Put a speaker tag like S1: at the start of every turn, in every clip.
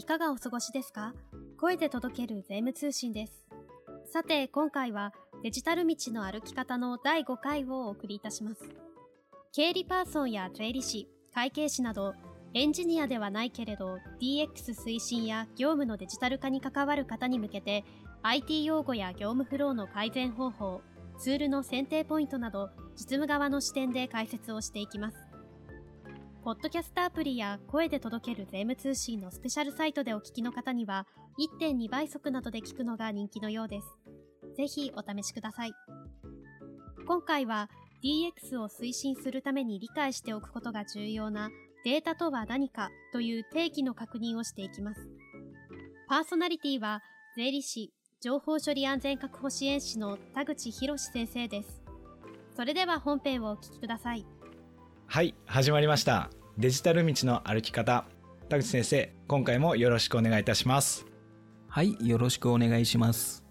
S1: いかがお過ごしですか？声で届ける税務通信です。さて、今回はデジタル道の歩き方の第5回をお送りいたします。経理パーソンや税理士、会計士など、エンジニアではないけれど DX 推進や業務のデジタル化に関わる方に向けて IT 用語や業務フローの改善方法、ツールの選定ポイントなど実務側の視点で解説をしていきます。ポッドキャストアプリや声で届ける税務通信のスペシャルサイトでお聞きの方には1.2倍速などで聞くのが人気のようです。ぜひお試しください。今回は DX を推進するために理解しておくことが重要なデータとは何かという定義の確認をしていきます。パーソナリティは税理士、情報処理安全確保支援士の田口博先生です。それでは本編をお聞きください。
S2: はい、始まりました。デジタル道の歩き方。田口先生、今回もよろしくお願いいたします。
S3: はい、よろしくお願いします。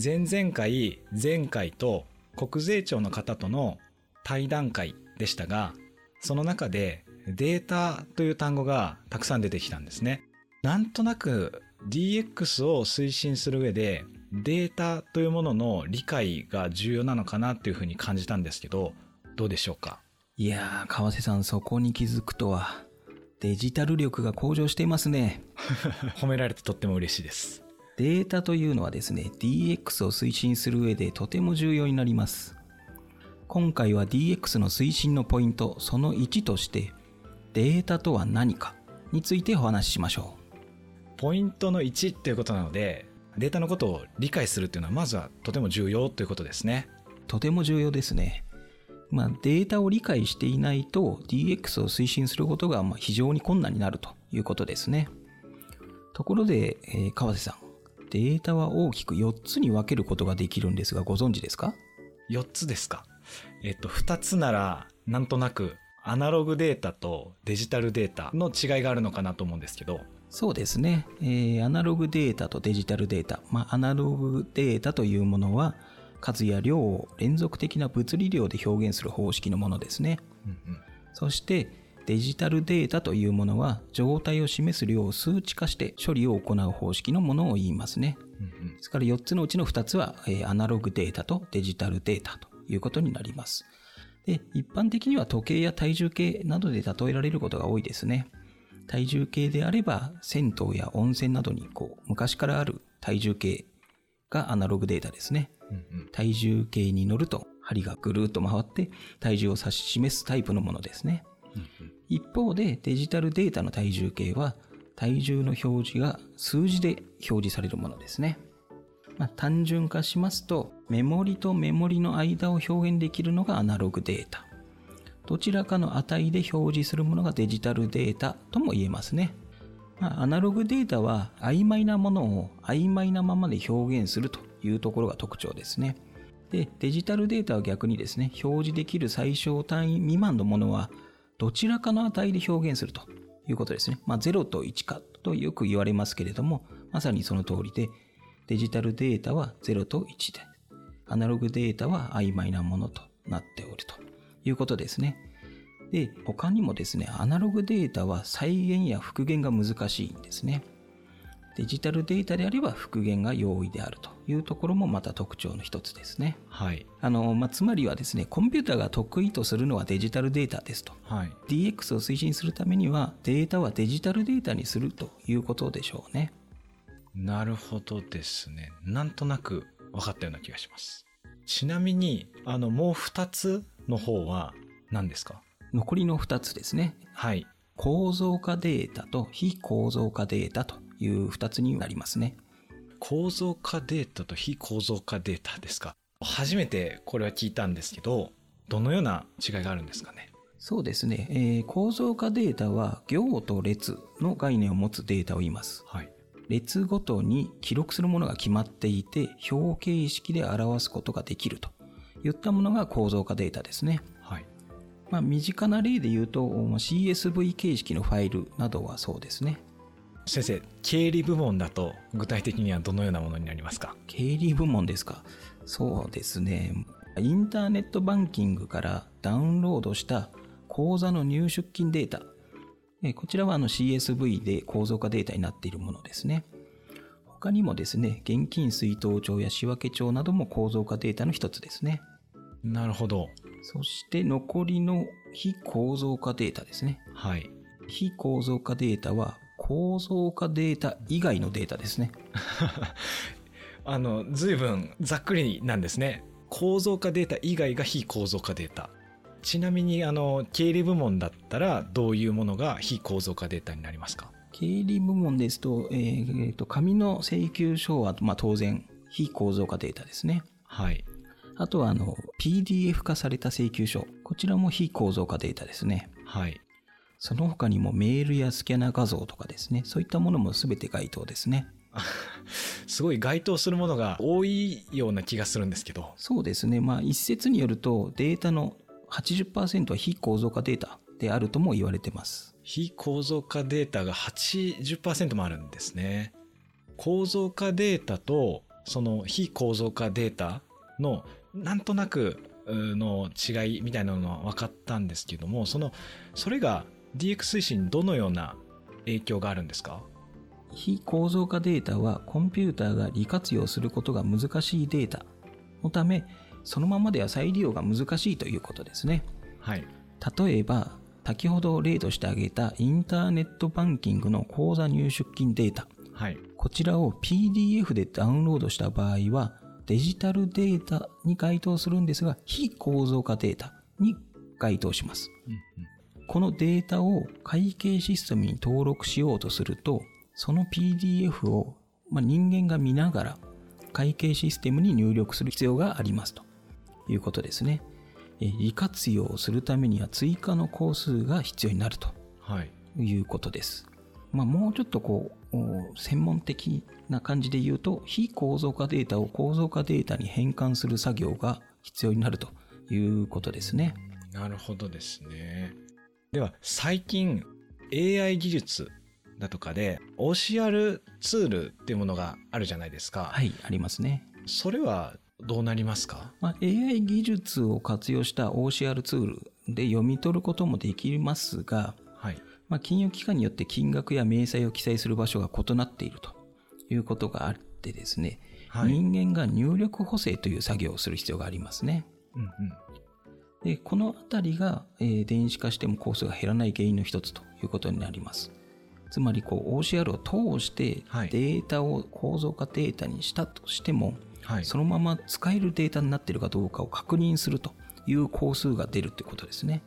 S2: 前々回、前回と国税庁の方との対談会でしたが、その中でデータという単語がたくさん出てきたんですね。なんとなく DX を推進する上でデータというものの理解が重要なのかなっていうふうに感じたんですけど、どうでしょうか？
S3: いやー、川瀬さんそこに気づくとは、デジタル力が向上していますね。
S2: 褒められてとっても嬉しいです。
S3: データというのはですね、DX を推進する上でとても重要になります。今回は DX の推進のポイントその1としてデータとは何かについてお話ししましょう。
S2: ポイントの1っていうことなのでデータのことを理解するっていうのはまずはとても重要ということですね。
S3: とても重要ですね。まあ、データを理解していないと DX を推進することがま非常に困難になるということですね。ところで、えー、川瀬さん、データは大きく4つに分けることができるんですがご存知ですか
S2: ?4 つですか。えっと、2つならなんとなくアナログデータとデジタルデータの違いがあるのかなと思うんですけど。
S3: そうですね。えー、アナログデータとデジタルデータ。まあ、アナログデータというものは、数や量を連続的な物理量で表現する方式のものですね。うんうん、そして、デジタルデータというものは状態を示す量を数値化して処理を行う方式のものを言いますね。うんうん、ですから4つのうちの2つは、えー、アナログデータとデジタルデータということになります。で、一般的には時計や体重計などで例えられることが多いですね。体重計であれば、銭湯や温泉などにこう昔からある体重計がアナログデータですね。体重計に乗ると針がぐるっと回って体重を指し示すタイプのものですね。一方でデジタルデータの体重計は体重の表示が数字で表示されるものですね。まあ、単純化しますと、メモリとメモリの間を表現できるのがアナログデータ。どちらかの値で表示するものがデジタルデータとも言えますね。まあ、アナログデータは曖昧なものを曖昧なままで表現するというところが特徴ですね。で、デジタルデータは逆にですね、表示できる最小単位未満のものはどちらかの値で表現するということですね。まあ、0と1かとよく言われますけれども、まさにその通りで、デジタルデータは0と1で、アナログデータは曖昧なものとなっておるということですね。で、他にもですね、アナログデータは再現や復元が難しいんですね。デジタルデータであれば復元が容易であるというところもまた特徴の一つですね。
S2: はい。
S3: あの、まあ、つまりはですね、コンピューターが得意とするのはデジタルデータですと。はい。DX を推進するためにはデータはデジタルデータにするということでしょうね。
S2: なるほどですね。なんとなく分かったような気がします。ちなみに、あの、もう二つの方は何ですか？
S3: 残りの二つですね。
S2: はい。
S3: 構造化データと非構造化データという二つになりますね。
S2: 構造化データと非構造化データですか？初めてこれは聞いたんですけど、どのような違いがあるんですかね？
S3: そうですね。えー、構造化データは行と列の概念を持つデータを言います。はい。列ごとに記録するものが決まっていて、表形式で表すことができるといったものが構造化データですね。はい。まあ、身近な例で言うと、CSV 形式のファイルなどはそうですね。
S2: 先生、経理部門だと具体的にはどのようなものになりますか？
S3: 経理部門ですか？そうですね。インターネットバンキングからダウンロードした口座の入出金データえこちらはあの CSV で構造化データになっているものですね。他にもですね、現金出納帳や仕分帳なども構造化データの一つですね。
S2: なるほど。
S3: そして残りの非構造化データですね。
S2: はい。
S3: 非構造化データは構造化データ以外のデータですね。
S2: あの、随分ざっくりなんですね。構造化データ以外が非構造化データ。ちなみに、あの、経理部門だったら、どういうものが非構造化データになりますか？
S3: 経理部門ですと、えーと紙の請求書は、まあ、当然非構造化データですね。
S2: はい。
S3: あとはあの PDF 化された請求書。こちらも非構造化データですね。
S2: はい。
S3: その他にもメールやスキャナ画像とかですね。そういったものも全て該当ですね。
S2: すごい該当するものが多いような気がするんですけど。
S3: そうですね。まあ一説によるとデータの80%は非構造化データであるとも言われてます。
S2: 非構造化データが80%もあるんですね。構造化データとその非構造化データのなんとなくうの違いみたいなのは分かったんですけども、その、それが DX 推進にどのような影響があるんですか？
S3: 非構造化データはコンピューターが利活用することが難しいデータのため、そのままでは再利用が難しいということですね。
S2: はい。
S3: 例えば、先ほど例として挙げたインターネットバンキングの口座入出金データ。
S2: はい。
S3: こちらを PDF でダウンロードした場合は、デジタルデータに該当するんですが、非構造化データに該当します。
S2: うんうん
S3: このデータを会計システムに登録しようとすると、その PDF を、まあ、人間が見ながら会計システムに入力する必要がありますということですね。え利活用をするためには追加の工数が必要になると
S2: はい。
S3: いうことです。まあ、もうちょっとこう、お専門的な感じで言うと、非構造化データを構造化データに変換する作業が必要になるということですね。
S2: なるほどですね。では、最近 AI 技術だとかで OCR ツールっていうものがあるじゃないですか。
S3: はい、ありますね。
S2: それはどうなりますか？
S3: まあ、AI 技術を活用した OCR ツールで読み取ることもできますが、
S2: はい。
S3: まあ、金融機関によって金額や明細を記載する場所が異なっているということがあってですね、
S2: はい。
S3: 人間が入力補正という作業をする必要がありますね。
S2: うんうん。
S3: で、このあたりが、えー電子化しても工数が減らない原因の一つということになります。つまり、こう、OCR を通して
S2: はい
S3: データを構造化データにしたとしても、
S2: はい。
S3: そのまま使えるデータになっているかどうかを確認するという工数が出るってことですね。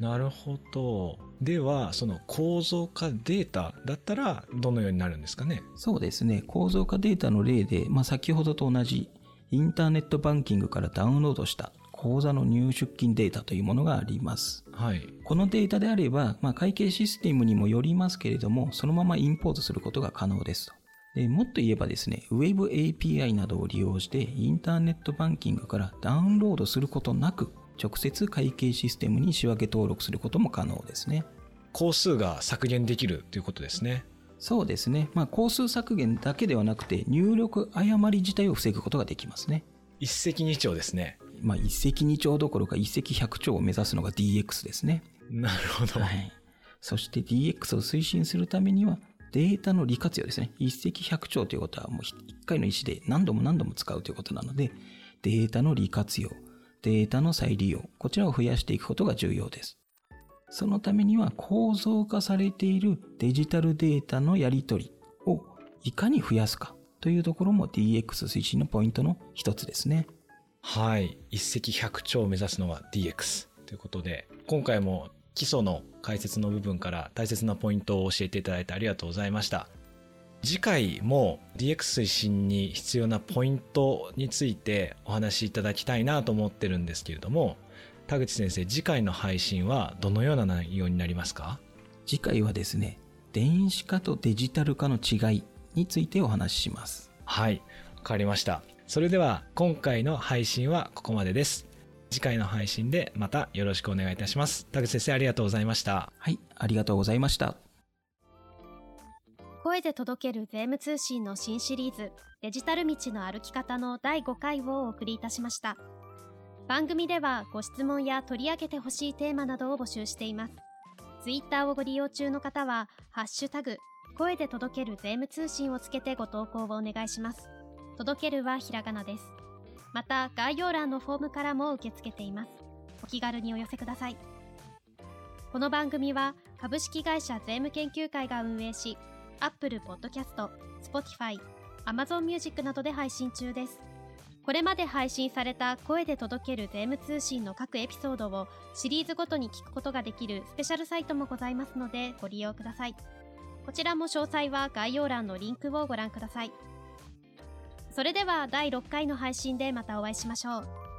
S2: なるほど。では、その構造化データだったらどのようになるんですかね？
S3: そうですね。構造化データの例で、まあ、先ほどと同じインターネットバンキングからダウンロードした口座の入出金データというものがあります。
S2: はい。
S3: このデータであれば、まあ、会計システムにもよりますけれども、そのままインポートすることが可能ですと。でもっと言えばですね、Web API などを利用して、インターネットバンキングからダウンロードすることなく、直接会計システムに仕分け登録することも可能ですね。
S2: 工数が削減できるということですね。
S3: そうですね。まあ、工数削減だけではなくて、入力誤り自体を防ぐことができますね。
S2: 一石二鳥ですね。
S3: まあ、一石二鳥どころか一石百鳥を目指すのが DX ですね。
S2: なるほど。
S3: はい。そして DX を推進するためには、データの利活用ですね。一石百鳥ということはもう一回の石で何度も何度も使うということなので、データの利活用、データの再利用、こちらを増やしていくことが重要です。そのためには構造化されているデジタルデータのやり取りをいかに増やすかというところも DX 推進のポイントの一つですね。
S2: はい。一石百鳥を目指すのは DX ということで、今回も基礎の解説の部分から大切なポイントを教えていただいてありがとうございました。次回も DX 推進に必要なポイントについてお話しいただきたいなと思ってるんですけれども、田口先生、次回の配信はどのような内容になりますか？
S3: 次回はですね、電子化とデジタル化の違いについてお話しします。
S2: はい。わかりました。それでは今回の配信はここまでです。次回の配信でまたよろしくお願いいたします。田口先生ありがとうございました。
S3: はい、ありがとうございました。
S1: 声で届ける税務通信の新シリーズデジタル道の歩き方の第5回をお送りいたしました番組ではご質問や取り上げてほしいテーマなどを募集していますツイッターをご利用中の方は、ハッシュタグ、声で届ける税務通信をつけてご投稿をお願いします。届けるはひらがなです。また、概要欄のフォームからも受け付けています。お気軽にお寄せください。この番組は、株式会社税務研究会が運営し、Apple Podcast、Spotify、Amazon Music などで配信中です。これまで配信された声で届ける税務通信の各エピソードをシリーズごとに聞くことができるスペシャルサイトもございますのでご利用ください。こちらも詳細は概要欄のリンクをご覧ください。それでは第6回の配信でまたお会いしましょう。